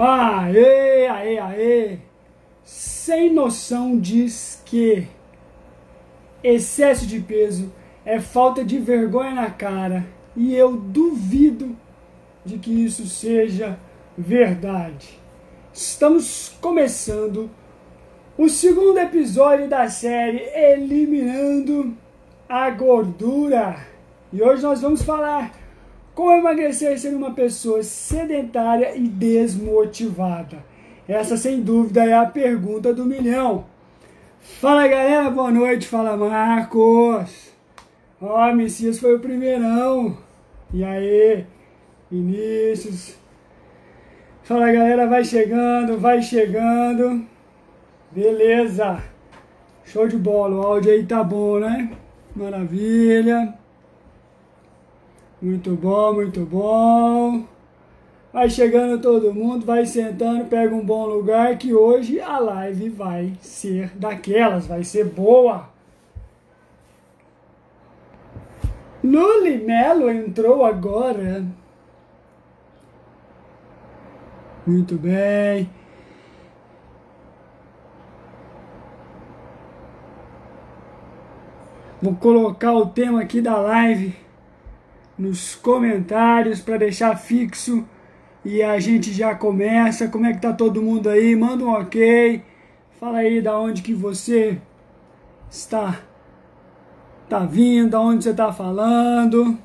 Aê, aê, aê! Sem noção diz que excesso de peso é falta de vergonha na cara e eu duvido de que isso seja verdade. Estamos começando o segundo episódio da série Eliminando a Gordura e hoje nós vamos falar como emagrecer ser uma pessoa sedentária e desmotivada? Essa, sem dúvida, é a pergunta do milhão. Fala galera, boa noite. Fala Marcos. Ó, oh, Messias foi o primeirão. E aí, Vinícius. Fala galera, vai chegando, vai chegando. Beleza. Show de bola. O áudio aí tá bom, né? Maravilha. Muito bom, muito bom. Vai chegando todo mundo, vai sentando, pega um bom lugar que hoje a live vai ser daquelas, vai ser boa. Luli Melo entrou agora. Muito bem. Vou colocar o tema aqui da live nos comentários para deixar fixo e a gente já começa. Como é que tá todo mundo aí? Manda um ok. Fala aí da onde que você está tá vindo, da onde você está falando.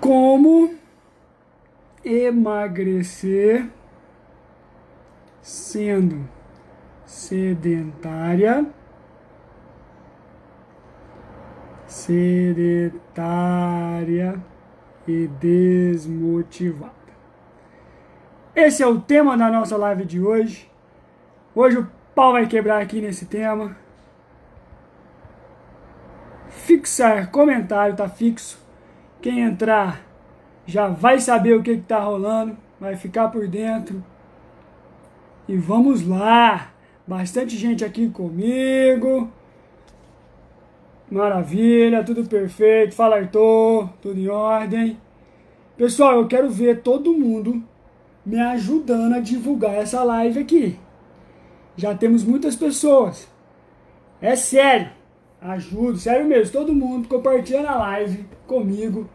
Como emagrecer sendo sedentária sedentária e desmotivada. Esse é o tema da nossa live de hoje. Hoje o pau vai quebrar aqui nesse tema. Fixar comentário, tá fixo. Quem entrar já vai saber o que, que tá rolando, vai ficar por dentro. E vamos lá! Bastante gente aqui comigo. Maravilha, tudo perfeito. Fala, Arthur, tudo em ordem. Pessoal, eu quero ver todo mundo me ajudando a divulgar essa live aqui. Já temos muitas pessoas. É sério. Ajudo, sério mesmo. Todo mundo compartilhando a live comigo.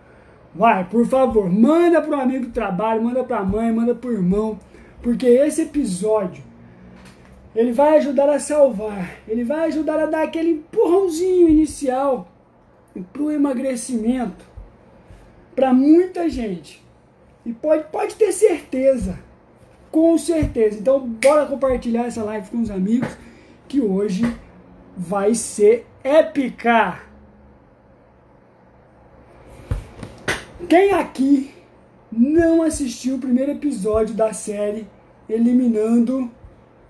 Vai, por favor, manda para o amigo do trabalho, manda para a mãe, manda para o irmão. Porque esse episódio ele vai ajudar a salvar, ele vai ajudar a dar aquele empurrãozinho inicial para o emagrecimento para muita gente. E pode, pode ter certeza, com certeza. Então, bora compartilhar essa live com os amigos, que hoje vai ser épica. Quem aqui não assistiu o primeiro episódio da série Eliminando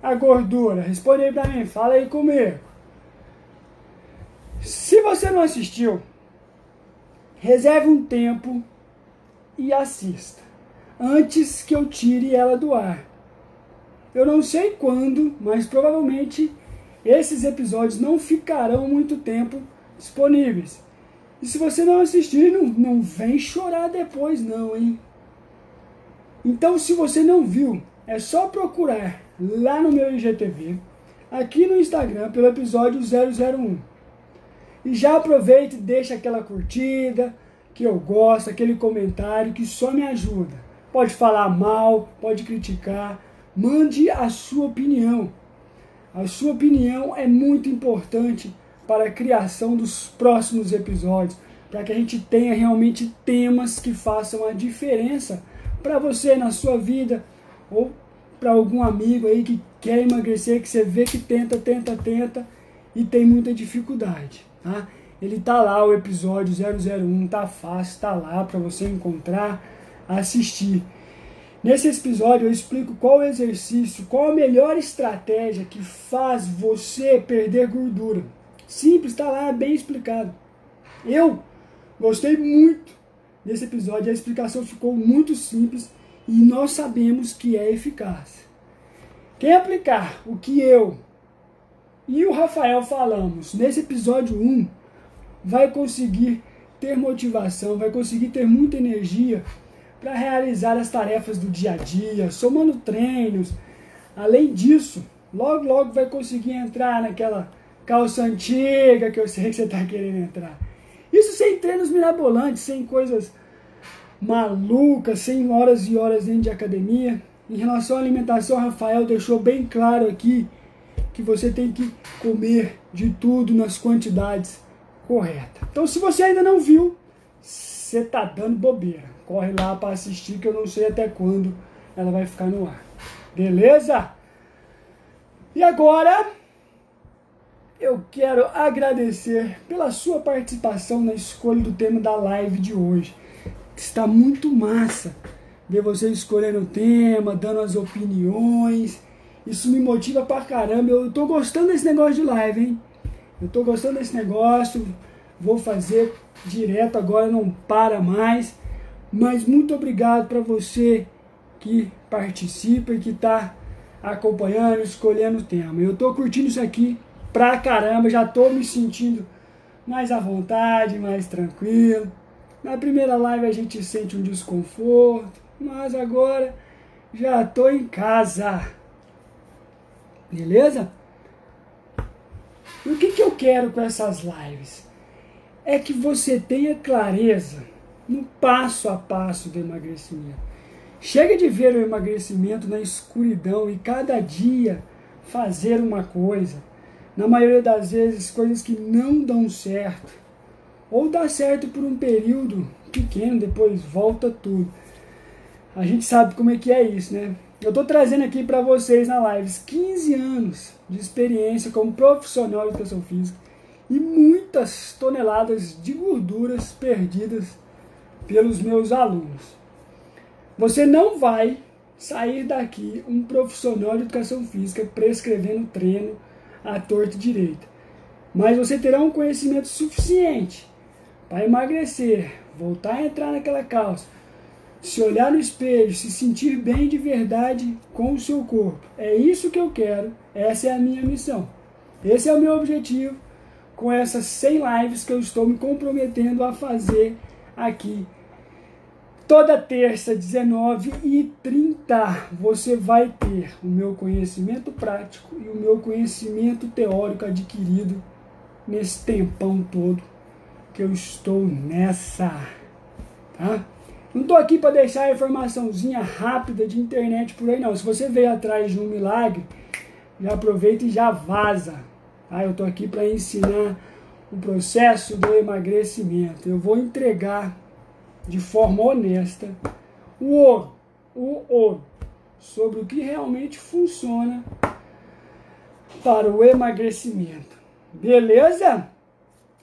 a gordura? Responde aí pra mim, fala aí comigo. Se você não assistiu, reserve um tempo e assista. Antes que eu tire ela do ar. Eu não sei quando, mas provavelmente esses episódios não ficarão muito tempo disponíveis. E se você não assistir, não, não vem chorar depois não, hein? Então, se você não viu, é só procurar lá no meu IGTV, aqui no Instagram, pelo episódio 001. E já aproveita e deixa aquela curtida, que eu gosto, aquele comentário que só me ajuda. Pode falar mal, pode criticar, mande a sua opinião. A sua opinião é muito importante para a criação dos próximos episódios, para que a gente tenha realmente temas que façam a diferença para você na sua vida ou para algum amigo aí que quer emagrecer, que você vê que tenta, tenta, tenta e tem muita dificuldade, tá? Ele tá lá, o episódio 001, tá fácil, tá lá para você encontrar, assistir. Nesse episódio eu explico qual exercício, qual a melhor estratégia que faz você perder gordura. Simples, tá lá, bem explicado. Eu gostei muito desse episódio, a explicação ficou muito simples e nós sabemos que é eficaz. Quem aplicar o que eu e o Rafael falamos nesse episódio 1 vai conseguir ter motivação, vai conseguir ter muita energia para realizar as tarefas do dia a dia, somando treinos. Além disso, logo logo vai conseguir entrar naquela calça antiga que eu sei que você está querendo entrar. Isso sem treinos mirabolantes, sem coisas malucas, sem horas e horas dentro de academia. Em relação à alimentação, Rafael deixou bem claro aqui que você tem que comer de tudo nas quantidades corretas. Então, se você ainda não viu, você tá dando bobeira. Corre lá para assistir que eu não sei até quando ela vai ficar no ar. Beleza? E agora eu quero agradecer pela sua participação na escolha do tema da live de hoje. Está muito massa ver você escolhendo o tema, dando as opiniões. Isso me motiva pra caramba. Eu tô gostando desse negócio de live, hein? Eu tô gostando desse negócio. Vou fazer direto agora, não para mais. Mas muito obrigado para você que participa e que tá acompanhando, escolhendo o tema. Eu tô curtindo isso aqui pra caramba, já tô me sentindo mais à vontade, mais tranquilo. Na primeira live a gente sente um desconforto, mas agora já tô em casa. Beleza? E o que, que eu quero com essas lives? É que você tenha clareza no passo a passo do emagrecimento. Chega de ver o emagrecimento na escuridão e cada dia fazer uma coisa. Na maioria das vezes, coisas que não dão certo. Ou dá certo por um período pequeno, depois volta tudo. A gente sabe como é que é isso, né? Eu estou trazendo aqui para vocês na live 15 anos de experiência como profissional de educação física e muitas toneladas de gorduras perdidas pelos meus alunos. Você não vai sair daqui um profissional de educação física prescrevendo treino à torta direita. Mas você terá um conhecimento suficiente para emagrecer, voltar a entrar naquela calça, se olhar no espelho, se sentir bem de verdade com o seu corpo. É isso que eu quero, essa é a minha missão. Esse é o meu objetivo com essas 100 lives que eu estou me comprometendo a fazer aqui. Toda terça, 19 e 30, você vai ter o meu conhecimento prático e o meu conhecimento teórico adquirido nesse tempão todo que eu estou nessa, tá? Não estou aqui para deixar a informaçãozinha rápida de internet por aí, não. Se você veio atrás de um milagre, já aproveita e já vaza. Tá? Eu estou aqui para ensinar o processo do emagrecimento. Eu vou entregar de forma honesta o ouro, o ouro, sobre o que realmente funciona para o emagrecimento. Beleza?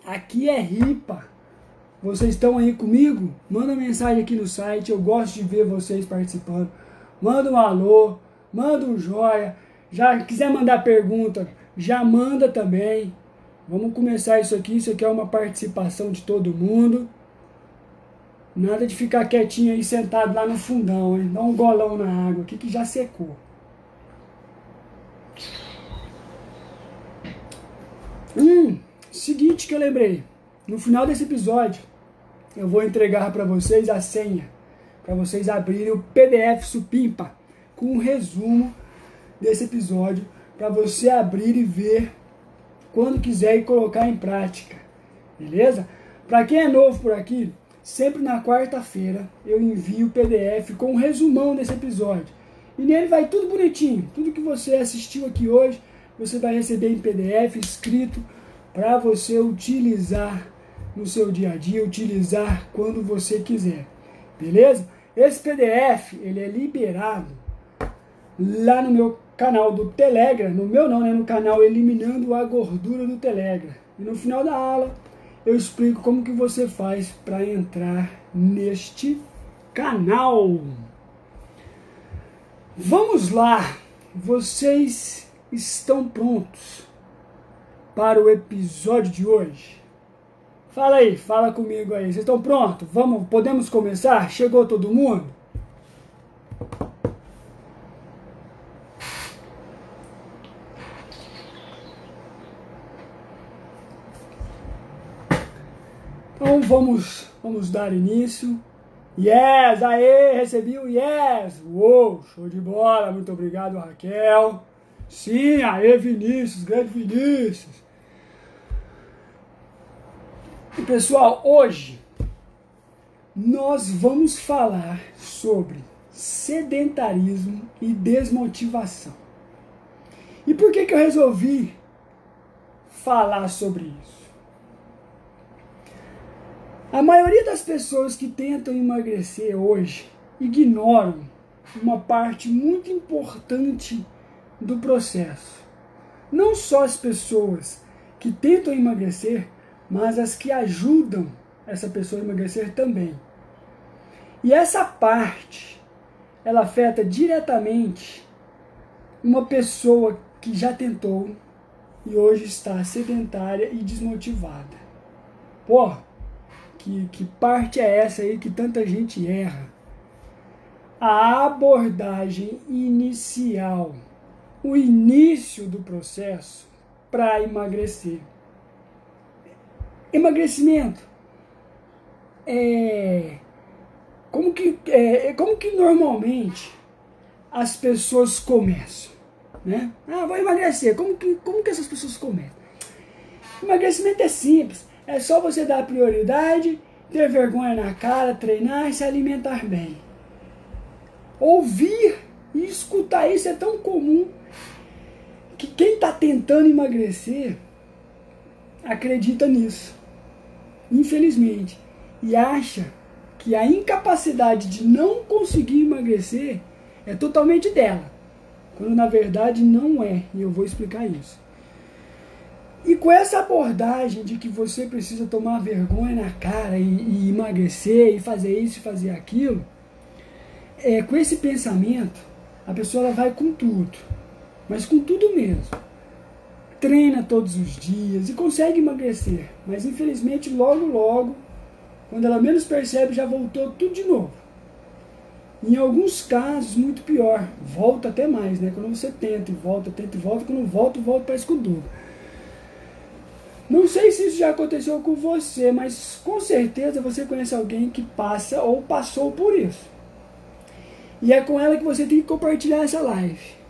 Aqui é ripa. Vocês estão aí comigo? Manda mensagem aqui no site, eu gosto de ver vocês participando. Manda um alô, manda um joia. Já quiser mandar pergunta, já manda também. Vamos começar isso aqui, isso aqui é uma participação de todo mundo. Nada de ficar quietinho aí sentado lá no fundão, hein? Dá um golão na água aqui que já secou. Hum, seguinte que eu lembrei. No final desse episódio, eu vou entregar para vocês a senha para vocês abrirem o PDF Supimpa com um resumo desse episódio para você abrir e ver quando quiser e colocar em prática. Beleza? Para quem é novo por aqui, sempre na quarta-feira eu envio o PDF com um resumão desse episódio. E nele vai tudo bonitinho, tudo que você assistiu aqui hoje, você vai receber em PDF escrito para você utilizar no seu dia a dia, utilizar quando você quiser. Beleza? Esse PDF, ele é liberado lá no meu canal do Telegram, no meu não, né, no canal Eliminando a Gordura do Telegram. E no final da aula eu explico como que você faz para entrar neste canal. Vamos lá. Vocês estão prontos para o episódio de hoje? Fala aí, fala comigo aí. Vocês estão prontos? Vamos, podemos começar? Chegou todo mundo? Então vamos, vamos dar início. Yes, aê, recebi o yes. Uou, show de bola, muito obrigado, Raquel. Sim, aê, Vinícius, grande Vinícius. E pessoal, hoje nós vamos falar sobre sedentarismo e desmotivação. E por que, que eu resolvi falar sobre isso? A maioria das pessoas que tentam emagrecer hoje ignoram uma parte muito importante do processo. Não só as pessoas que tentam emagrecer, mas as que ajudam essa pessoa a emagrecer também. E essa parte, ela afeta diretamente uma pessoa que já tentou e hoje está sedentária e desmotivada. Pô, que, que parte é essa aí que tanta gente erra? A abordagem inicial, o início do processo para emagrecer. Emagrecimento. É, como, que, é, como que normalmente as pessoas começam? Né? Ah, vou emagrecer. Como que, como que essas pessoas começam? Emagrecimento é simples. É só você dar prioridade, ter vergonha na cara, treinar e se alimentar bem. Ouvir e escutar isso é tão comum que quem está tentando emagrecer acredita nisso infelizmente, e acha que a incapacidade de não conseguir emagrecer é totalmente dela, quando na verdade não é, e eu vou explicar isso. E com essa abordagem de que você precisa tomar vergonha na cara e, e emagrecer e fazer isso e fazer aquilo, é, com esse pensamento, a pessoa ela vai com tudo, mas com tudo mesmo treina todos os dias e consegue emagrecer, mas infelizmente logo logo, quando ela menos percebe, já voltou tudo de novo. Em alguns casos, muito pior, volta até mais, né? Quando você tenta e volta, tenta e volta, quando volta, volta para escudo. Não sei se isso já aconteceu com você, mas com certeza você conhece alguém que passa ou passou por isso. E é com ela que você tem que compartilhar essa live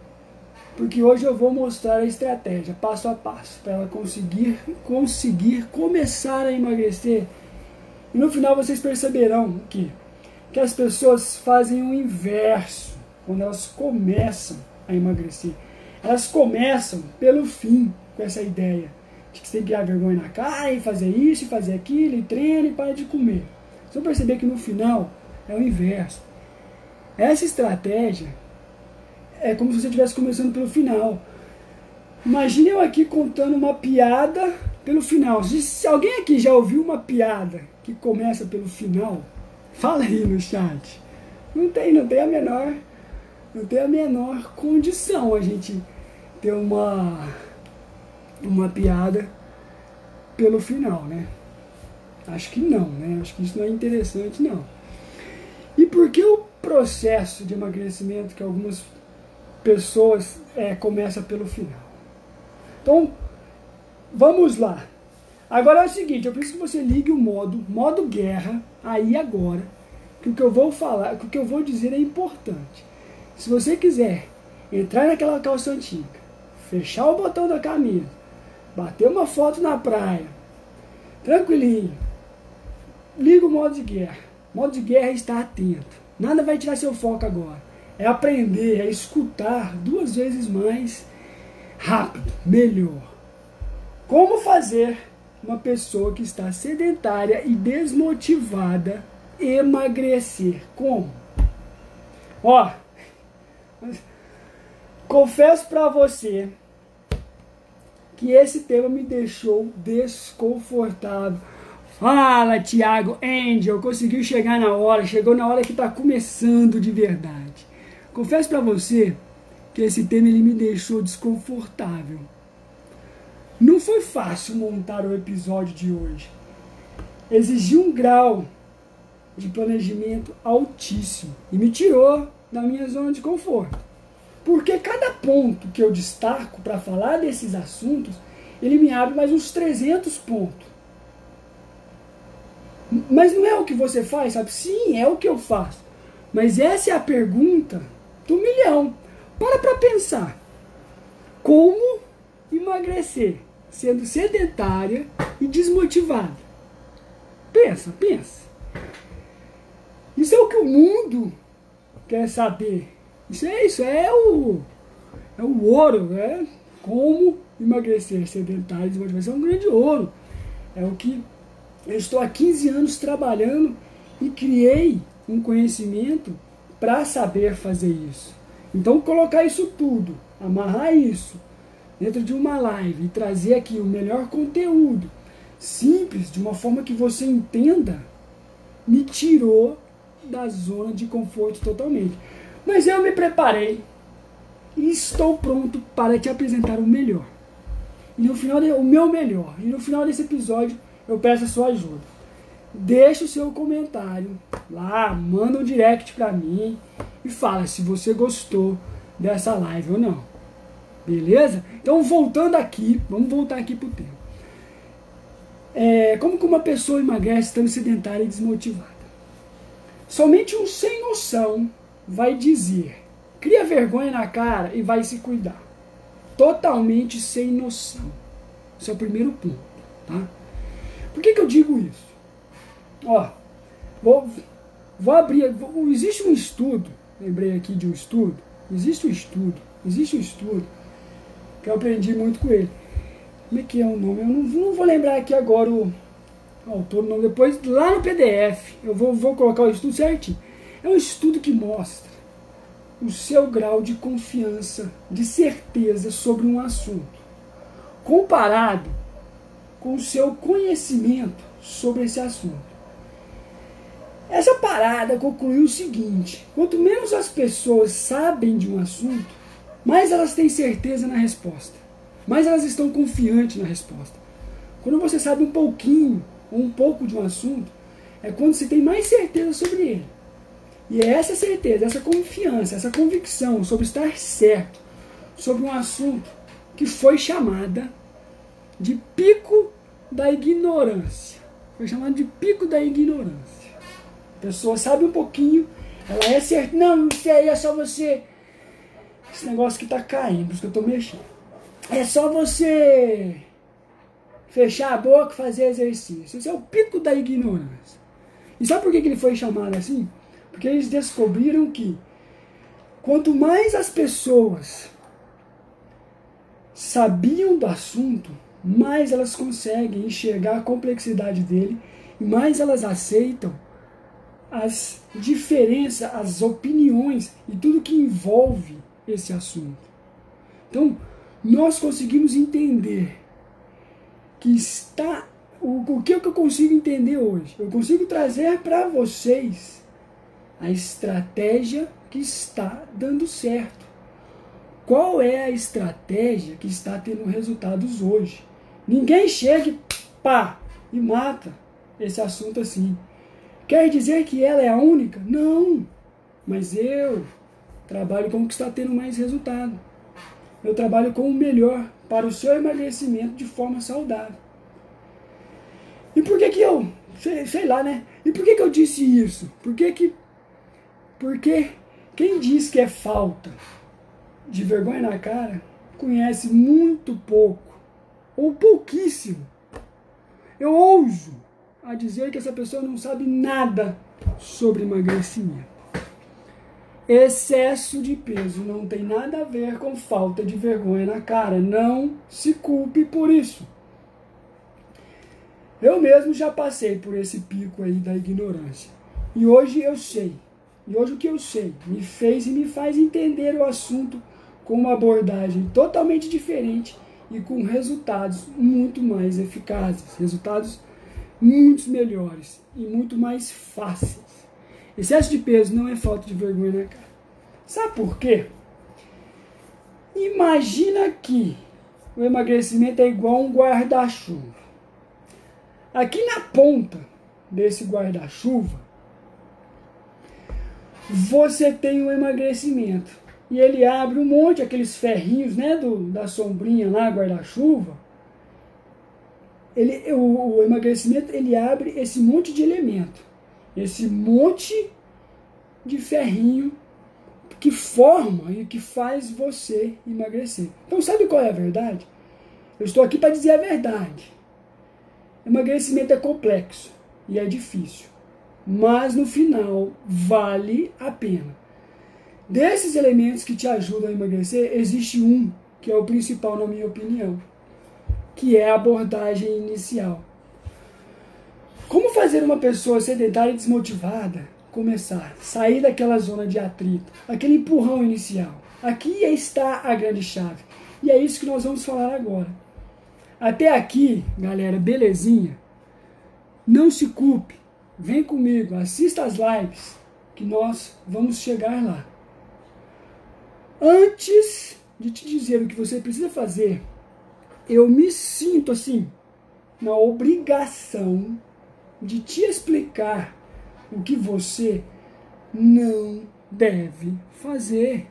porque hoje eu vou mostrar a estratégia passo a passo para ela conseguir conseguir começar a emagrecer. E no final vocês perceberão que que as pessoas fazem o inverso quando elas começam a emagrecer. Elas começam pelo fim com essa ideia de que você tem que criar vergonha na cara e fazer isso, e fazer aquilo, e treina e para de comer. Vocês vão perceber que no final é o inverso. Essa estratégia é como se você estivesse começando pelo final. Imagine eu aqui contando uma piada pelo final. Se alguém aqui já ouviu uma piada que começa pelo final, fala aí no chat. Não tem, não tem a menor, não tem a menor condição a gente ter uma uma piada pelo final, né? Acho que não, né? Acho que isso não é interessante, não. E por que o processo de emagrecimento que algumas pessoas é, começa pelo final. Então, vamos lá. Agora é o seguinte, eu preciso que você ligue o modo, modo guerra, aí agora, que o que eu vou falar, que o que eu vou dizer é importante. Se você quiser entrar naquela calça antiga, fechar o botão da camisa, bater uma foto na praia, tranquilinho, liga o modo de guerra. Modo de guerra é estar atento. Nada vai tirar seu foco agora é aprender a escutar duas vezes mais rápido, melhor. Como fazer uma pessoa que está sedentária e desmotivada emagrecer? Como? Ó, confesso para você que esse tema me deixou desconfortável. Fala, Tiago, Angel, conseguiu chegar na hora, chegou na hora que está começando de verdade. Confesso para você que esse tema ele me deixou desconfortável. Não foi fácil montar o episódio de hoje. Exigiu um grau de planejamento altíssimo e me tirou da minha zona de conforto. Porque cada ponto que eu destaco para falar desses assuntos, ele me abre mais uns 300 pontos. Mas não é o que você faz, sabe? Sim, é o que eu faço. Mas essa é a pergunta do milhão. Para para pensar. Como emagrecer sendo sedentária e desmotivada? Pensa, pensa. Isso é o que o mundo quer saber. Isso é isso, é o, é o ouro, né? Como emagrecer sedentário e desmotivação é um grande ouro. É o que eu estou há 15 anos trabalhando e criei um conhecimento para saber fazer isso. Então, colocar isso tudo, amarrar isso dentro de uma live e trazer aqui o melhor conteúdo, simples, de uma forma que você entenda, me tirou da zona de conforto totalmente. Mas eu me preparei e estou pronto para te apresentar o melhor. E no final, o meu melhor. E no final desse episódio, eu peço a sua ajuda. Deixa o seu comentário lá, manda um direct para mim e fala se você gostou dessa live ou não. Beleza? Então, voltando aqui, vamos voltar aqui pro tema. É, como que uma pessoa emagrece estando sedentária e desmotivada? Somente um sem noção vai dizer, cria vergonha na cara e vai se cuidar. Totalmente sem noção. Esse é o primeiro ponto, tá? Por que, que eu digo isso? Ó, vou, vou abrir. Vou, existe um estudo, lembrei aqui de um estudo. Existe um estudo, existe um estudo que eu aprendi muito com ele. Como é que é o nome? Eu não, não vou lembrar aqui agora o, autor, não. Depois, lá no PDF, eu vou, vou colocar o estudo certinho. É um estudo que mostra o seu grau de confiança, de certeza sobre um assunto, comparado com o seu conhecimento sobre esse assunto. Essa parada concluiu o seguinte: quanto menos as pessoas sabem de um assunto, mais elas têm certeza na resposta, mais elas estão confiantes na resposta. Quando você sabe um pouquinho ou um pouco de um assunto, é quando você tem mais certeza sobre ele. E é essa certeza, essa confiança, essa convicção sobre estar certo sobre um assunto que foi chamada de pico da ignorância. Foi chamado de pico da ignorância. Pessoa sabe um pouquinho, ela é certa. Não, isso aí é só você. Esse negócio que tá caindo, por isso que eu tô mexendo. É só você fechar a boca e fazer exercício. Isso é o pico da ignorância. E sabe por que ele foi chamado assim? Porque eles descobriram que quanto mais as pessoas sabiam do assunto, mais elas conseguem enxergar a complexidade dele e mais elas aceitam as diferenças, as opiniões e tudo que envolve esse assunto. Então, nós conseguimos entender que está. O, o que, é que eu consigo entender hoje? Eu consigo trazer para vocês a estratégia que está dando certo. Qual é a estratégia que está tendo resultados hoje? Ninguém chega e pá, e mata esse assunto assim. Quer dizer que ela é a única? Não. Mas eu trabalho com o que está tendo mais resultado. Eu trabalho com o melhor para o seu emagrecimento de forma saudável. E por que que eu, sei, sei lá, né? E por que que eu disse isso? Por que que, porque quem diz que é falta de vergonha na cara conhece muito pouco ou pouquíssimo. Eu ouso a dizer que essa pessoa não sabe nada sobre emagrecimento. Excesso de peso não tem nada a ver com falta de vergonha na cara. Não se culpe por isso. Eu mesmo já passei por esse pico aí da ignorância. E hoje eu sei. E hoje o que eu sei me fez e me faz entender o assunto com uma abordagem totalmente diferente e com resultados muito mais eficazes, resultados muito melhores e muito mais fáceis. Excesso de peso não é falta de vergonha na cara. Sabe por quê? Imagina que o emagrecimento é igual um guarda-chuva. Aqui na ponta desse guarda-chuva, você tem o emagrecimento. E ele abre um monte, aqueles ferrinhos, né, do, da sombrinha lá, guarda-chuva. Ele, o, o emagrecimento ele abre esse monte de elemento, esse monte de ferrinho que forma e que faz você emagrecer. Então, sabe qual é a verdade? Eu estou aqui para dizer a verdade. Emagrecimento é complexo e é difícil, mas no final vale a pena. Desses elementos que te ajudam a emagrecer, existe um que é o principal, na minha opinião, que é a abordagem inicial. Como fazer uma pessoa sedentária e desmotivada começar, sair daquela zona de atrito, aquele empurrão inicial? Aqui está a grande chave. E é isso que nós vamos falar agora. Até aqui, galera, belezinha? Não se culpe. Vem comigo, assista as lives que nós vamos chegar lá. Antes de te dizer o que você precisa fazer, eu me sinto assim, na obrigação de te explicar o que você não deve fazer.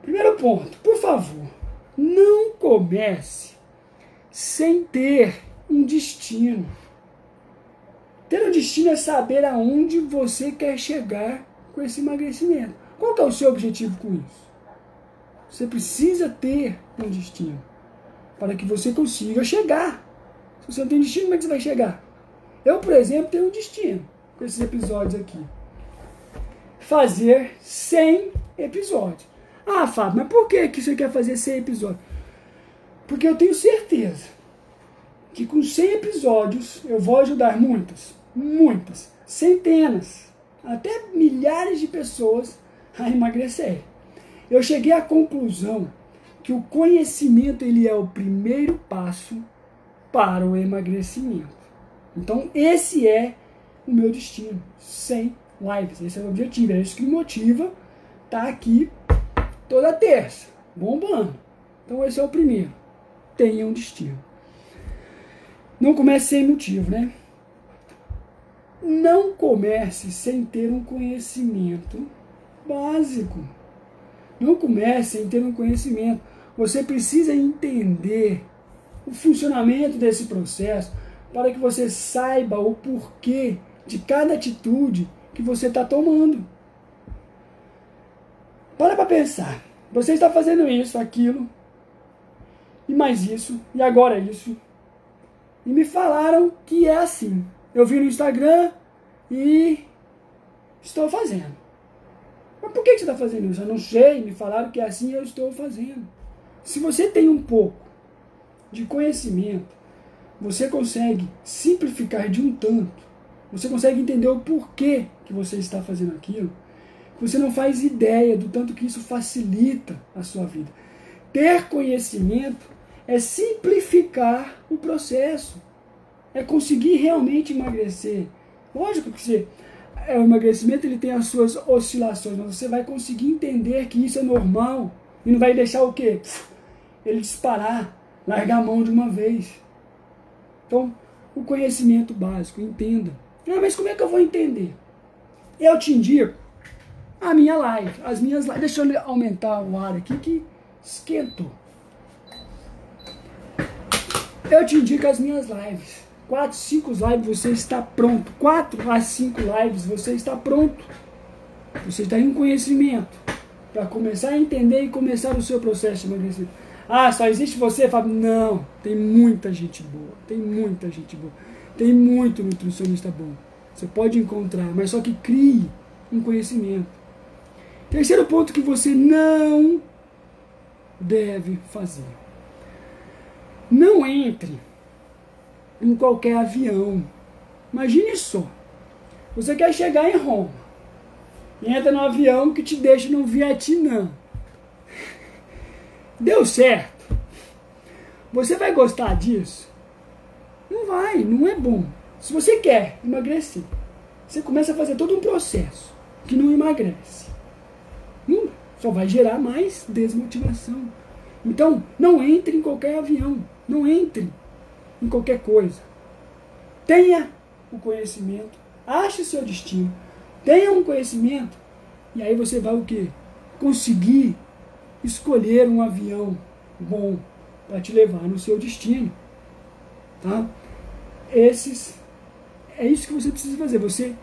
Primeiro ponto, por favor, não comece sem ter um destino. Ter um destino é saber aonde você quer chegar com esse emagrecimento. Qual é o seu objetivo com isso? Você precisa ter um destino para que você consiga chegar. Se você não tem destino, como é que você vai chegar? Eu, por exemplo, tenho um destino com esses episódios aqui. Fazer 100 episódios. Ah, Fábio, mas por que, que você quer fazer 100 episódios? Porque eu tenho certeza que com 100 episódios eu vou ajudar muitas, muitas, centenas, até milhares de pessoas a emagrecer. Eu cheguei à conclusão que o conhecimento ele é o primeiro passo para o emagrecimento. Então esse é o meu destino, 100 lives, esse é o objetivo, é isso que me motiva estar tá aqui toda terça, bombando. Então esse é o primeiro, tenha um destino. Não comece sem motivo, né? Não comece sem ter um conhecimento básico. Não comece sem ter um conhecimento. Você precisa entender o funcionamento desse processo para que você saiba o porquê de cada atitude que você está tomando. Para para pensar. Você está fazendo isso, aquilo, e mais isso, e agora isso. E me falaram que é assim. Eu vi no Instagram e estou fazendo. Mas por que você está fazendo isso? Eu não sei, me falaram que é assim eu estou fazendo. Se você tem um pouco de conhecimento, você consegue simplificar de um tanto, você consegue entender o porquê que você está fazendo aquilo, você não faz ideia do tanto que isso facilita a sua vida. Ter conhecimento é simplificar o processo, é conseguir realmente emagrecer. Lógico que você, é, o emagrecimento ele tem as suas oscilações, mas você vai conseguir entender que isso é normal e não vai deixar o quê? Ele disparar, largar a mão de uma vez. Então, o conhecimento básico, entenda. Ah, mas como é que eu vou entender? Eu te indico a minha live, as minhas lives. Deixa eu aumentar o ar aqui que esquentou. Eu te indico as minhas lives. 4, 5 lives você está pronto. 4 a 5 lives você está pronto. Você está em conhecimento para começar a entender e começar o seu processo de emagrecimento. Ah, só existe você, Fábio? Não, tem muita gente boa. Tem muita gente boa. Tem muito nutricionista bom. Você pode encontrar, mas só que crie um conhecimento. Terceiro ponto que você não deve fazer. Não entre em qualquer avião. Imagine só. Você quer chegar em Roma. Entra no avião que te deixa no Vietnã. Deu certo. Você vai gostar disso? Não vai, não é bom. Se você quer emagrecer, você começa a fazer todo um processo que não emagrece. Hum, só vai gerar mais desmotivação. Então, não entre em qualquer avião. Não entre em qualquer coisa. Tenha o conhecimento, ache o seu destino, tenha um conhecimento, e aí você vai o quê? Conseguir escolher um avião bom para te levar no seu destino. Tá? Esses, é isso que você precisa fazer. Você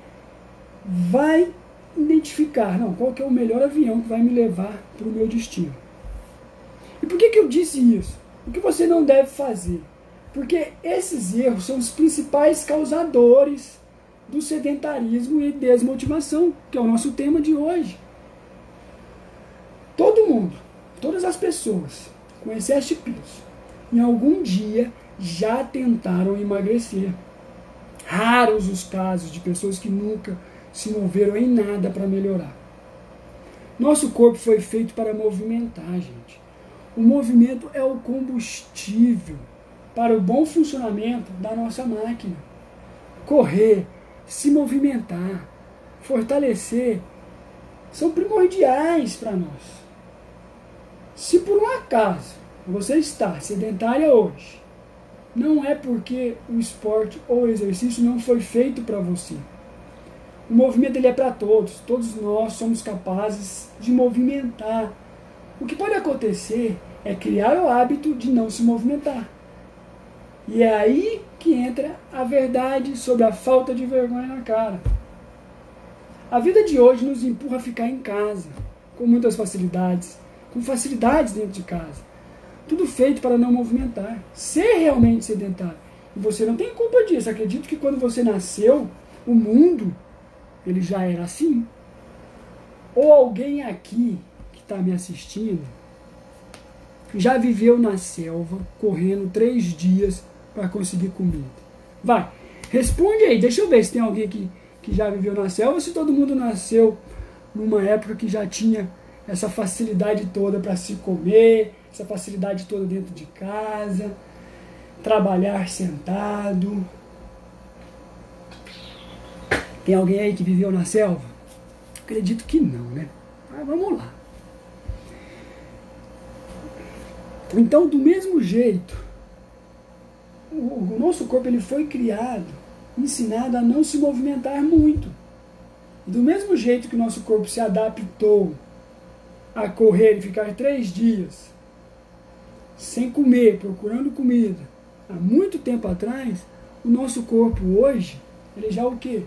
vai identificar, não, qual que é o melhor avião que vai me levar para o meu destino. E por que, que eu disse isso? O que você não deve fazer? Porque esses erros são os principais causadores do sedentarismo e desmotivação, que é o nosso tema de hoje. Todo mundo, todas as pessoas com excesso de peso, em algum dia já tentaram emagrecer. Raros os casos de pessoas que nunca se moveram em nada para melhorar. Nosso corpo foi feito para movimentar, gente. O movimento é o combustível para o bom funcionamento da nossa máquina. Correr, se movimentar, fortalecer são primordiais para nós. Se por um acaso você está sedentária hoje, não é porque o esporte ou o exercício não foi feito para você. O movimento ele é para todos, todos nós somos capazes de movimentar. O que pode acontecer é criar o hábito de não se movimentar. E é aí que entra a verdade sobre a falta de vergonha na cara. A vida de hoje nos empurra a ficar em casa, com muitas facilidades, com facilidades dentro de casa. Tudo feito para não movimentar, ser realmente sedentário. E você não tem culpa disso. Acredito que quando você nasceu, o mundo ele já era assim. Ou alguém aqui que está me assistindo já viveu na selva, correndo três dias para conseguir comida? Vai, responde aí, deixa eu ver se tem alguém que, que já viveu na selva se todo mundo nasceu numa época que já tinha essa facilidade toda para se comer, essa facilidade toda dentro de casa, trabalhar sentado. Tem alguém aí que viveu na selva? Acredito que não, né? Mas vamos lá. Então, do mesmo jeito, o, nosso corpo ele foi criado, ensinado a não se movimentar muito. Do mesmo jeito que o nosso corpo se adaptou a correr e ficar três dias sem comer, procurando comida, há muito tempo atrás, o nosso corpo hoje, ele já o quê?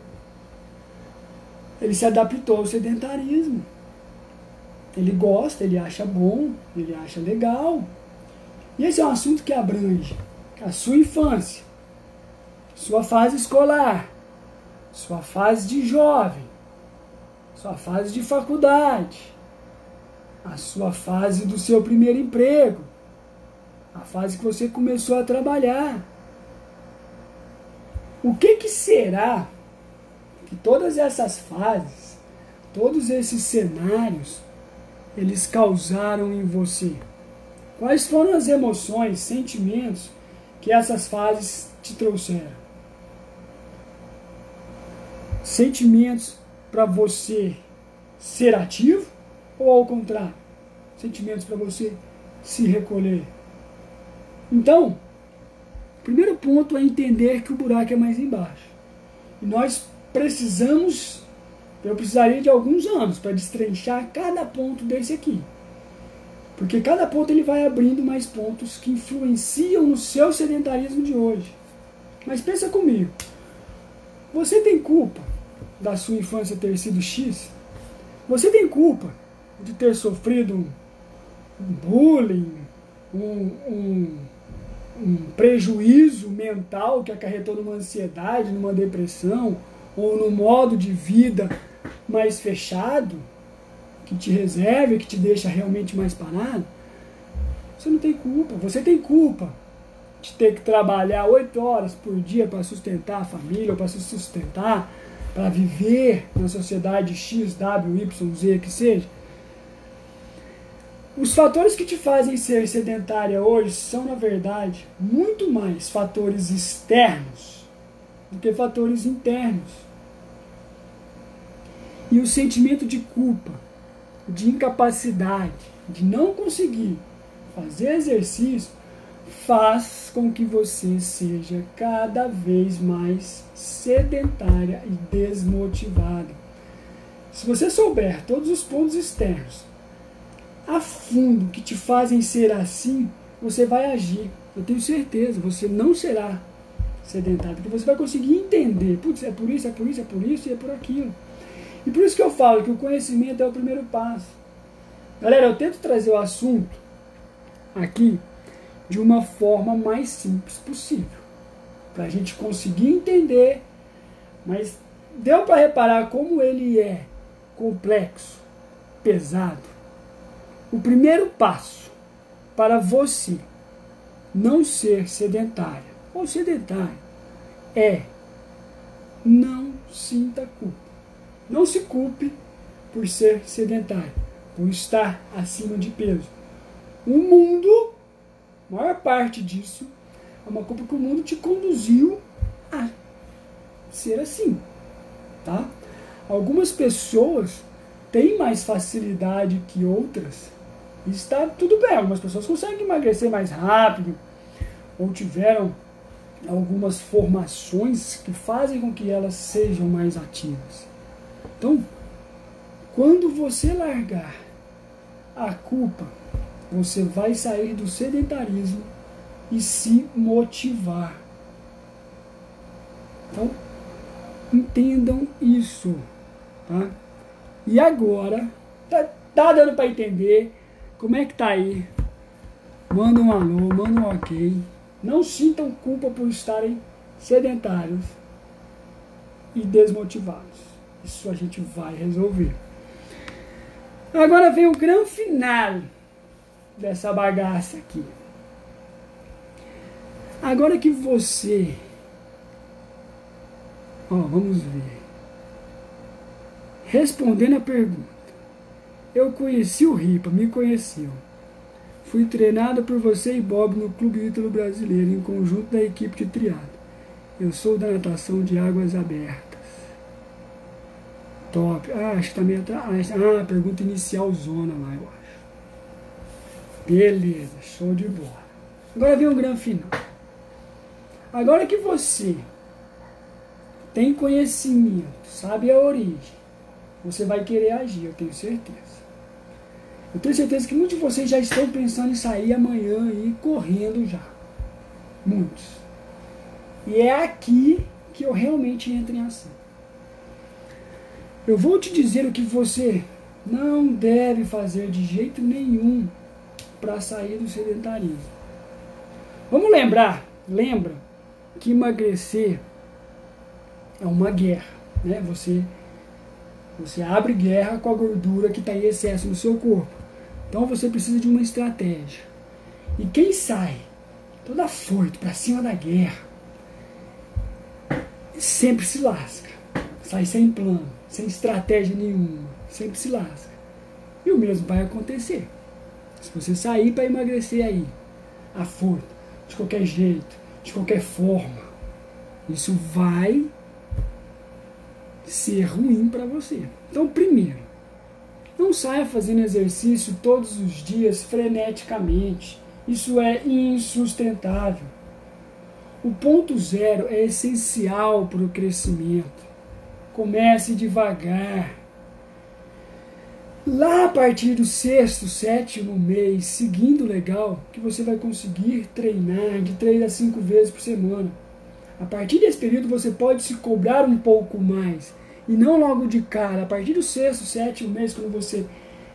Ele se adaptou ao sedentarismo. Ele gosta, ele acha bom, ele acha legal. E esse é um assunto que abrange a sua infância, sua fase escolar, sua fase de jovem, sua fase de faculdade, a sua fase do seu primeiro emprego, a fase que você começou a trabalhar. O que, que será que todas essas fases, todos esses cenários, eles causaram em você? Quais foram as emoções, sentimentos que essas fases te trouxeram? Sentimentos para você ser ativo ou ao contrário? Sentimentos para você se recolher? Então, primeiro ponto é entender que o buraco é mais embaixo. E nós precisamos, eu precisaria de alguns anos para destrinchar cada ponto desse aqui. Porque cada ponto ele vai abrindo mais pontos que influenciam no seu sedentarismo de hoje. Mas pensa comigo. Você tem culpa da sua infância ter sido X? Você tem culpa de ter sofrido um bullying, um, um, um prejuízo mental que acarretou numa ansiedade, numa depressão, ou num modo de vida mais fechado, que te reserva, que te deixa realmente mais parado, você não tem culpa. Você tem culpa de ter que trabalhar oito horas por dia para sustentar a família, para se sustentar, para viver na sociedade X, W, Y, Z, que seja. Os fatores que te fazem ser sedentária hoje são, na verdade, muito mais fatores externos do que fatores internos. E o sentimento de culpa, de incapacidade, de não conseguir fazer exercício, faz com que você seja cada vez mais sedentária e desmotivada. Se você souber todos os pontos externos a fundo que te fazem ser assim, você vai agir. Eu tenho certeza, você não será sedentário, porque você vai conseguir entender, putz, é por isso, é por isso, é por isso e é por aquilo. E por isso que eu falo que o conhecimento é o primeiro passo. Galera, eu tento trazer o assunto aqui de uma forma mais simples possível, para a gente conseguir entender, mas deu para reparar como ele é complexo, pesado. O primeiro passo para você não ser sedentária ou sedentário é não sinta culpa. Não se culpe por ser sedentário, por estar acima de peso. O mundo, maior parte disso, é uma culpa que o mundo te conduziu a ser assim. Tá? Algumas pessoas têm mais facilidade que outras. Está tudo bem. Algumas pessoas conseguem emagrecer mais rápido ou tiveram algumas formações que fazem com que elas sejam mais ativas. Então, quando você largar a culpa, você vai sair do sedentarismo e se motivar. Então, entendam isso. Tá? E agora, tá, tá dando para entender como é que tá aí? Manda um alô, manda um ok. Não sintam culpa por estarem sedentários e desmotivados. Isso a gente vai resolver. Agora vem o grande final dessa bagaça aqui. Agora que você. Ó, vamos ver. Respondendo a pergunta. Eu conheci o Ripa, me conheceu. Fui treinado por você e Bob no Clube Ítalo Brasileiro, em conjunto da equipe de triado. Eu sou da natação de águas abertas. Top. Ah, acho que também tá atrás. Ah, pergunta inicial zona lá, eu acho. Beleza, show de bola. Agora vem o grande final. Agora que você tem conhecimento, sabe a origem, você vai querer agir, eu tenho certeza. Eu tenho certeza que muitos de vocês já estão pensando em sair amanhã e correndo já. Muitos. E é aqui que eu realmente entro em ação. Eu vou te dizer o que você não deve fazer de jeito nenhum para sair do sedentarismo. Vamos lembrar, lembra que emagrecer é uma guerra, né? Você você abre guerra com a gordura que está em excesso no seu corpo. Então você precisa de uma estratégia. E quem sai toda foito para cima da guerra sempre se lasca. Sai sem plano, sem estratégia nenhuma, sempre se lasca. E o mesmo vai acontecer. Se você sair para emagrecer aí, afoito, de qualquer jeito, de qualquer forma, isso vai ser ruim para você. Então, primeiro, não saia fazendo exercício todos os dias freneticamente. Isso é insustentável. O ponto zero é essencial para o crescimento. Comece devagar. Lá a partir do sexto, sétimo mês, seguindo legal, que você vai conseguir treinar de três a cinco vezes por semana. A partir desse período você pode se cobrar um pouco mais e não logo de cara, a partir do sexto, sétimo mês, quando você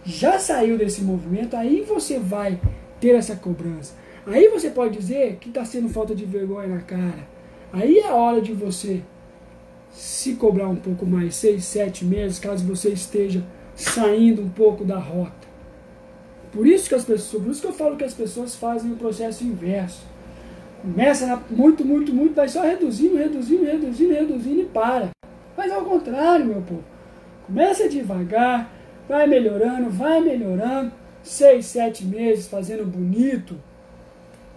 já saiu desse movimento, aí você vai ter essa cobrança. Aí você pode dizer que está sendo falta de vergonha na cara. Aí é hora de você se cobrar um pouco mais, seis, sete meses, caso você esteja saindo um pouco da rota. Por isso que as pessoas, por isso que eu falo que as pessoas fazem o processo inverso. Começa muito, muito, muito, vai só reduzindo, reduzindo, reduzindo, reduzindo e para. Mas ao contrário, meu povo. Começa devagar, vai melhorando, vai melhorando. Seis, sete meses fazendo bonito.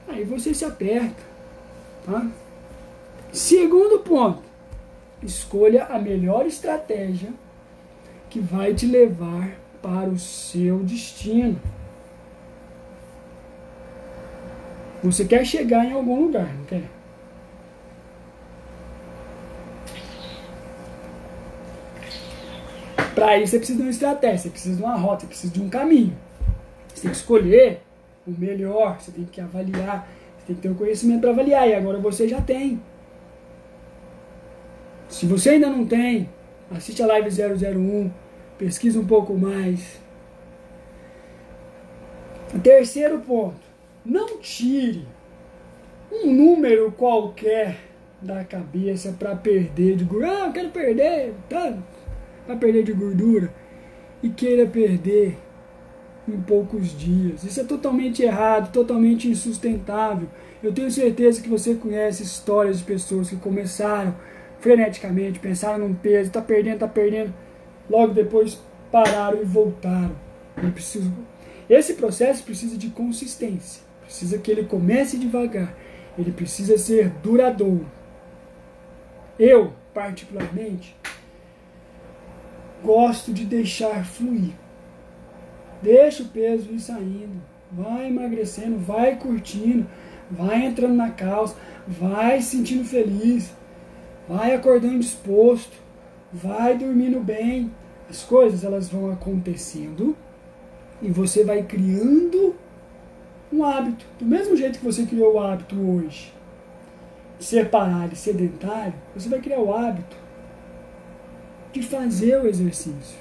Aí você se aperta. Tá? Segundo ponto. Escolha a melhor estratégia que vai te levar para o seu destino. Você quer chegar em algum lugar, não quer? Para isso você precisa de uma estratégia, você precisa de uma rota, você precisa de um caminho. Você tem que escolher o melhor, você tem que avaliar, você tem que ter o conhecimento para avaliar. E agora você já tem. Se você ainda não tem, assiste a live 001, pesquisa um pouco mais. Terceiro ponto, não tire um número qualquer da cabeça para perder de. Ah, eu quero perder, tá? Para perder de gordura e queira perder em poucos dias. Isso é totalmente errado, totalmente insustentável. Eu tenho certeza que você conhece histórias de pessoas que começaram freneticamente, pensaram num peso, tá perdendo, tá perdendo, logo depois pararam e voltaram. Eu preciso... Esse processo precisa de consistência, precisa que ele comece devagar, ele precisa ser duradouro. Eu, particularmente, gosto de deixar fluir. Deixa o peso ir saindo, vai emagrecendo, vai curtindo, vai entrando na calça, vai se sentindo feliz, vai acordando disposto, vai dormindo bem. As coisas elas vão acontecendo e você vai criando um hábito. Do mesmo jeito que você criou o hábito hoje, ser e sedentário, você vai criar o hábito de fazer o exercício.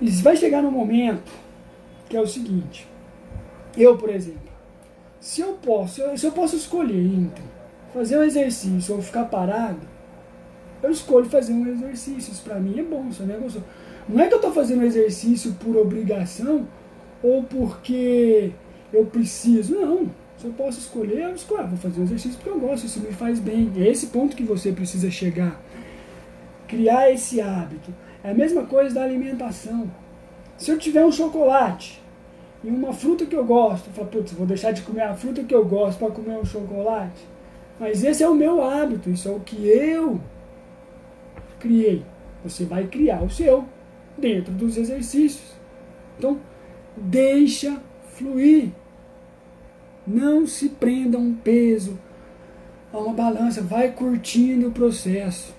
E vai chegar no momento que é o seguinte. Eu, por exemplo, se eu posso, se eu posso escolher entre fazer um exercício ou ficar parado, eu escolho fazer um exercício. Isso para mim é bom, isso é gostoso. Não é que eu estou fazendo exercício por obrigação ou porque eu preciso. Não. Se eu posso escolher, eu escolho. Ah, vou fazer um exercício porque eu gosto, isso me faz bem. É esse ponto que você precisa chegar. Criar esse hábito. É a mesma coisa da alimentação. Se eu tiver um chocolate e uma fruta que eu gosto, eu falo, putz, vou deixar de comer a fruta que eu gosto para comer um chocolate. Mas esse é o meu hábito, isso é o que eu criei. Você vai criar o seu dentro dos exercícios. Então, deixa fluir. Não se prenda a um peso, a uma balança. Vai curtindo o processo.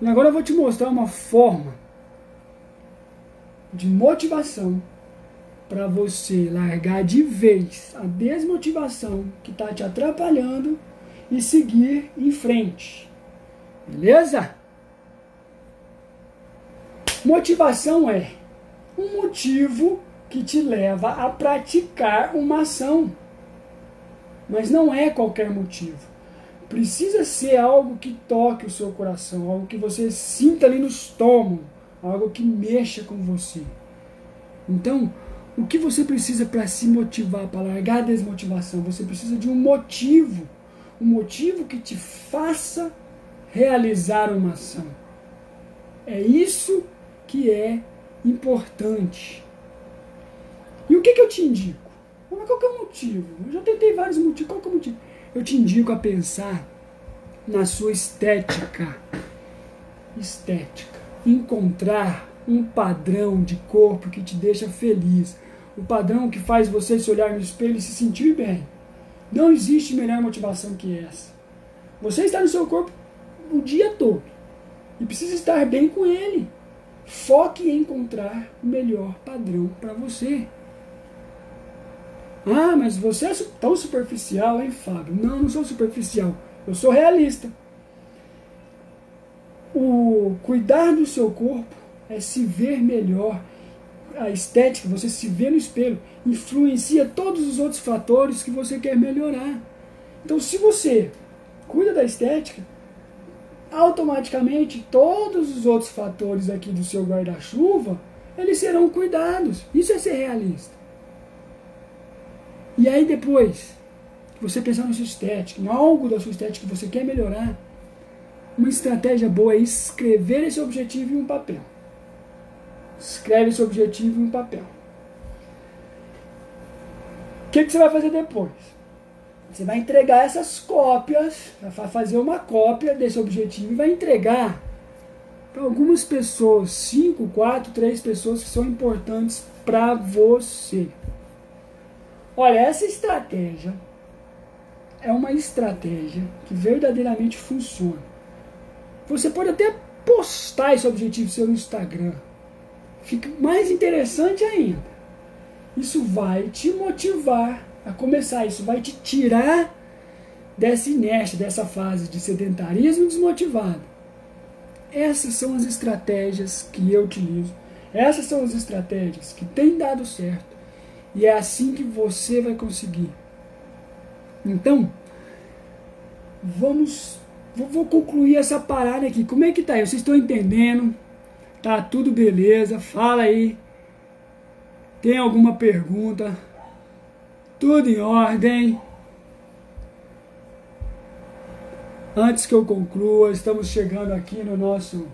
E agora eu vou te mostrar uma forma de motivação para você largar de vez a desmotivação que está te atrapalhando e seguir em frente. Beleza? Motivação é um motivo que te leva a praticar uma ação. Mas não é qualquer motivo. Precisa ser algo que toque o seu coração, algo que você sinta ali no estômago, algo que mexa com você. Então, o que você precisa para se motivar, para largar a desmotivação? Você precisa de um motivo. Um motivo que te faça realizar uma ação. É isso que é importante. E o que, que eu te indico? Qual é o motivo? Eu já tentei vários motivos. Qual é o motivo? Eu te indico a pensar na sua estética. Estética. Encontrar um padrão de corpo que te deixa feliz. O padrão que faz você se olhar no espelho e se sentir bem. Não existe melhor motivação que essa. Você está no seu corpo o dia todo e precisa estar bem com ele. Foque em encontrar o melhor padrão para você. Ah, mas você é tão superficial, hein, Fábio? Não, não sou superficial. Eu sou realista. O cuidar do seu corpo é se ver melhor. A estética, você se vê no espelho, influencia todos os outros fatores que você quer melhorar. Então, se você cuida da estética, automaticamente todos os outros fatores aqui do seu guarda-chuva, eles serão cuidados. Isso é ser realista. E aí depois, você pensar na sua estética, em algo da sua estética que você quer melhorar, uma estratégia boa é escrever esse objetivo em um papel. Escreve esse objetivo em um papel. O que, que você vai fazer depois? Você vai entregar essas cópias, vai fazer uma cópia desse objetivo e vai entregar para algumas pessoas, cinco, quatro, três pessoas que são importantes para você. Olha, essa estratégia é uma estratégia que verdadeiramente funciona. Você pode até postar esse objetivo seu no Instagram. Fica mais interessante ainda. Isso vai te motivar a começar, isso vai te tirar dessa inércia, dessa fase de sedentarismo desmotivado Essas são as estratégias que eu utilizo. Essas são as estratégias que têm dado certo. E é assim que você vai conseguir. Então, vamos. Vou concluir essa parada aqui. Como é que tá aí? Vocês estão entendendo? Tá tudo beleza? Fala aí. Tem alguma pergunta? Tudo em ordem. Antes que eu conclua, estamos chegando aqui no nosso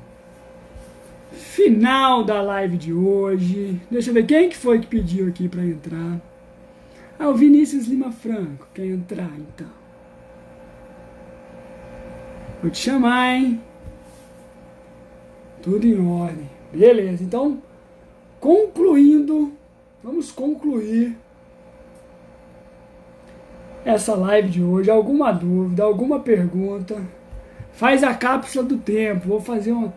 final da live de hoje. Deixa eu ver quem que foi que pediu aqui para entrar. Ah, o Vinícius Lima Franco quer entrar então. Vou te chamar, hein? Tudo em ordem. Beleza, então, concluindo, vamos concluir essa live de hoje. Alguma dúvida, alguma pergunta? Faz a cápsula do tempo. Vou fazer uma.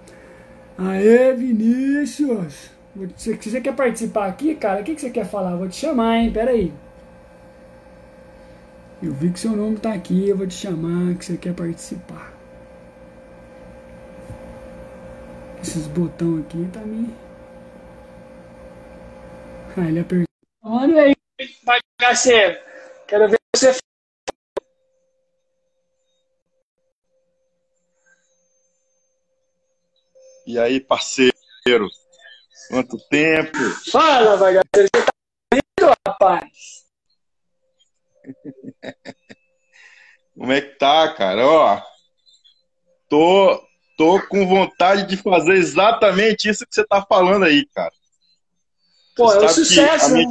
Aê, Vinícius! Você, você quer participar aqui, cara? O que, que você quer falar? Vou te chamar, hein? Pera aí. Eu vi que seu nome tá aqui, eu vou te chamar, que você quer participar. Esses botão aqui tá me. Ah, ele apertou. Olha aí, bagaceiro. Quero ver você. E aí, parceiro? Quanto tempo? Fala, bagaceiro. Você tá vendo, rapaz? Como é que tá, cara? Ó, tô, tô com vontade de fazer exatamente isso que você tá falando aí, cara. Pô, é um sucesso, né?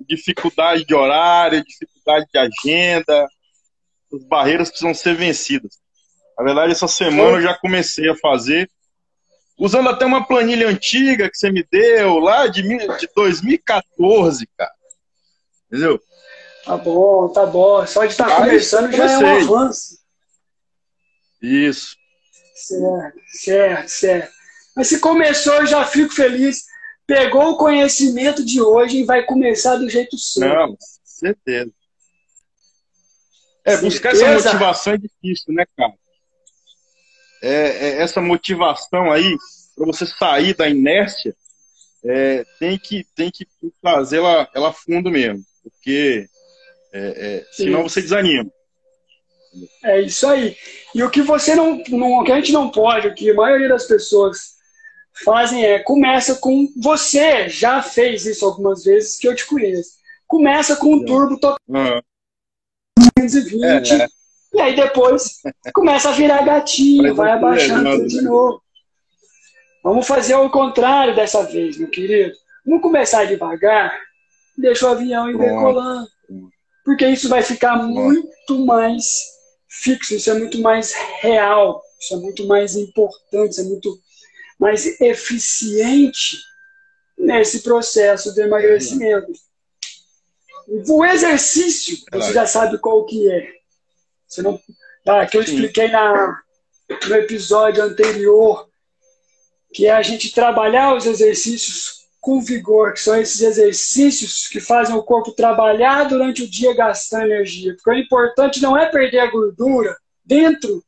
Dificuldade de horário, dificuldade de agenda, as barreiras precisam ser vencidas. Na verdade, essa semana eu já comecei a fazer, usando até uma planilha antiga que você me deu, lá de, de 2014, cara. Entendeu? Tá bom, tá bom. Só de estar tá conversando já é um avanço. Isso. Certo, certo, certo. Mas se começou, eu já fico feliz. Pegou o conhecimento de hoje e vai começar do jeito certo. Não, certeza. É, buscar essa motivação é difícil, né, cara? É, é essa motivação aí, para você sair da inércia, é, tem que tem que fazer ela, ela fundo mesmo. Porque é, é, senão você desanima. É isso aí. E o que você não, não, o que a gente não pode, o que a maioria das pessoas fazem é começa com você já fez isso algumas vezes que eu te conheço. Começa com um turbo total uhum. 220 é, é. E aí depois começa a virar gatinho, vai abaixando tudo de novo. Vamos fazer o contrário dessa vez, meu querido. Vamos começar devagar, deixa o avião ir decolando porque isso vai ficar muito mais fixo, isso é muito mais real, isso é muito mais importante, isso é muito mais eficiente nesse processo de emagrecimento. O exercício, você já sabe qual que é. Você não, tá, que eu expliquei na, no episódio anterior, que é a gente trabalhar os exercícios com vigor, que são esses exercícios que fazem o corpo trabalhar durante o dia gastando energia. Porque o importante não é perder a gordura dentro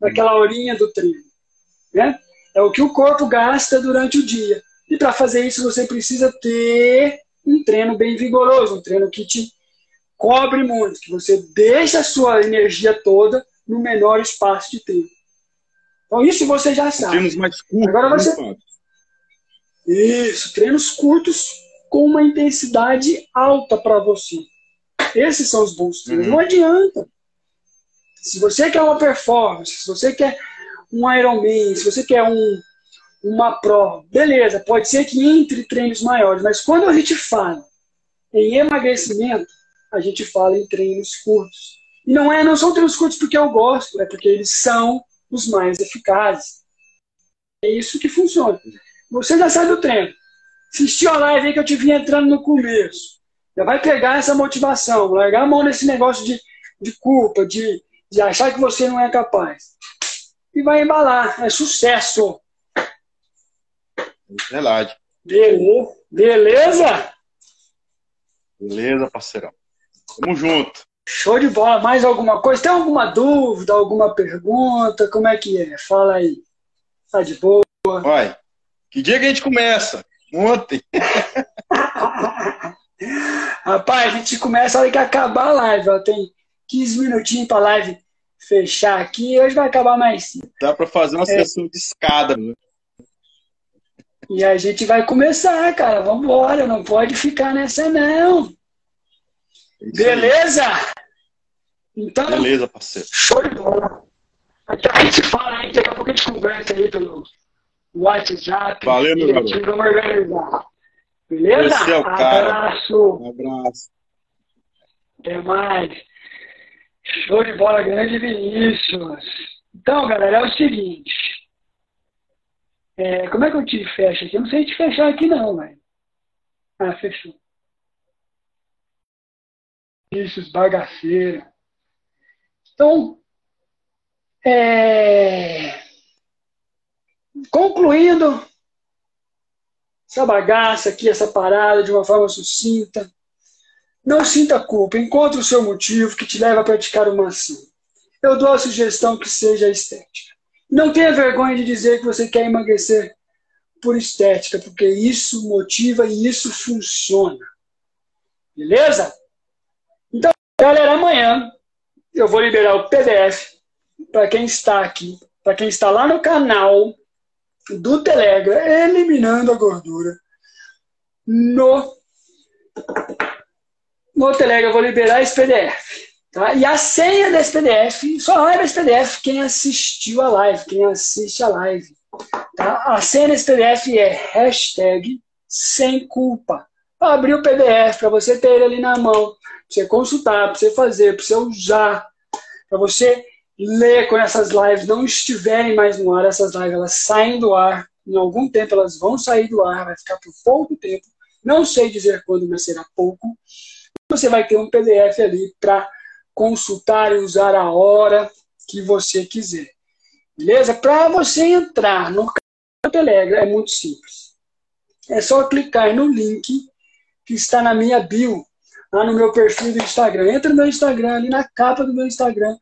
daquela horinha do treino. Né? É o que o corpo gasta durante o dia. E para fazer isso você precisa ter um treino bem vigoroso, um treino que te cobre muito, que você deixa a sua energia toda no menor espaço de tempo. Então isso você já sabe. Treinos mais curtos. Agora você, isso, treinos curtos com uma intensidade alta para você. Esses são os bons treinos. Uhum. Não adianta. Se você quer uma performance, se você quer um Ironman, se você quer um, uma Pro, beleza, pode ser que entre treinos maiores, mas quando a gente fala em emagrecimento, a gente fala em treinos curtos. E não, é, não são treinos curtos porque eu gosto, é porque eles são os mais eficazes. É isso que funciona. Você já sabe o treino. Assistiu a live aí que eu te vi entrando no começo. Já vai pegar essa motivação, largar a mão nesse negócio de, de culpa, de, de achar que você não é capaz. E vai embalar. É sucesso. Verdade. Beleza? Beleza, Beleza parceirão. Tamo junto. Show de bola. Mais alguma coisa? Tem alguma dúvida, alguma pergunta? Como é que é? Fala aí. Tá de boa. Vai. Que dia que a gente começa? Ontem. Rapaz, a gente começa a hora que acabar a live. Ó. Tem 15 minutinhos pra live fechar aqui. Hoje vai acabar mais cedo. Dá pra fazer uma é. sessão de escada. Né? E a gente vai começar, cara. Vamos embora. Não pode ficar nessa, não. Beleza? Então, Beleza, parceiro. Show de bola. A gente fala aí, daqui a pouco a gente conversa aí pelo WhatsApp. Valeu, meu garoto. Vamos organizar. Beleza? Esse é o cara. Abraço. Um abraço. Até mais. Show de bola, grande Vinícius. Então, galera, é o seguinte. É, como é que eu te fecho aqui? Eu não sei te fechar aqui não, velho. Ah, fechou. Vinícius, bagaceiro. Então, é... concluindo essa bagaça aqui, essa parada de uma forma sucinta, não sinta culpa, encontre o seu motivo que te leva a praticar uma ação. Eu dou a sugestão que seja estética. Não tenha vergonha de dizer que você quer emagrecer por estética, porque isso motiva e isso funciona. Beleza? Galera, amanhã eu vou liberar o PDF para quem está aqui, para quem está lá no canal do Telegram, eliminando a gordura. No, no Telegram eu vou liberar esse PDF. Tá? E a senha desse PDF, só abre esse PDF quem assistiu a live, quem assiste a live. Tá? A senha desse PDF é hashtag sem culpa. Abrir o PDF para você ter ele ali na mão, você consultar, para você fazer, para você usar, para você ler quando essas lives não estiverem mais no ar, essas lives elas saem do ar, em algum tempo elas vão sair do ar, vai ficar por pouco tempo, não sei dizer quando, mas será pouco. Você vai ter um PDF ali para consultar e usar a hora que você quiser. Beleza? Para você entrar no Telegram é muito simples. É só clicar no link que está na minha bio, lá no meu perfil do Instagram. Entra no meu Instagram, ali na capa do meu Instagram,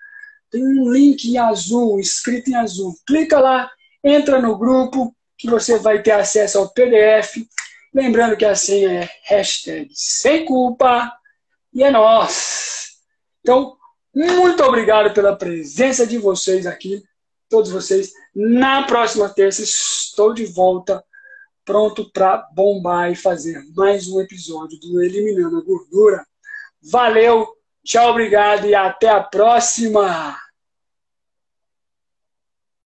tem um link em azul, escrito em azul. Clica lá, entra no grupo, que você vai ter acesso ao PDF. Lembrando que a senha é hashtag sem culpa e é nós. Então, muito obrigado pela presença de vocês aqui, todos vocês. Na próxima terça estou de volta, pronto para bombar e fazer mais um episódio do Eliminando a Gordura. Valeu, tchau, obrigado e até a próxima!